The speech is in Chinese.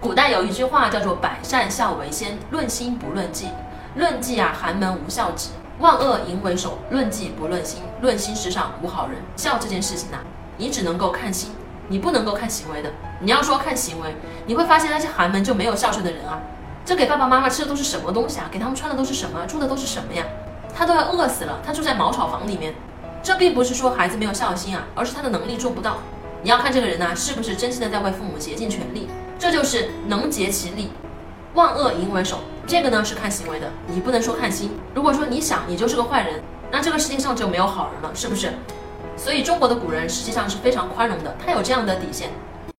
古代有一句话叫做“百善孝为先，论心不论迹”。论迹啊，寒门无孝子；万恶淫为首，论迹不论心。论心世上无好人。孝这件事情啊，你只能够看心，你不能够看行为的。你要说看行为，你会发现那些寒门就没有孝顺的人啊。这给爸爸妈妈吃的都是什么东西啊？给他们穿的都是什么？住的都是什么呀？他都要饿死了，他住在茅草房里面。这并不是说孩子没有孝心啊，而是他的能力做不到。你要看这个人呢，是不是真心的在为父母竭尽全力？这就是能竭其力，万恶淫为首。这个呢是看行为的，你不能说看心。如果说你想你就是个坏人，那这个世界上就没有好人了，是不是？所以中国的古人实际上是非常宽容的，他有这样的底线。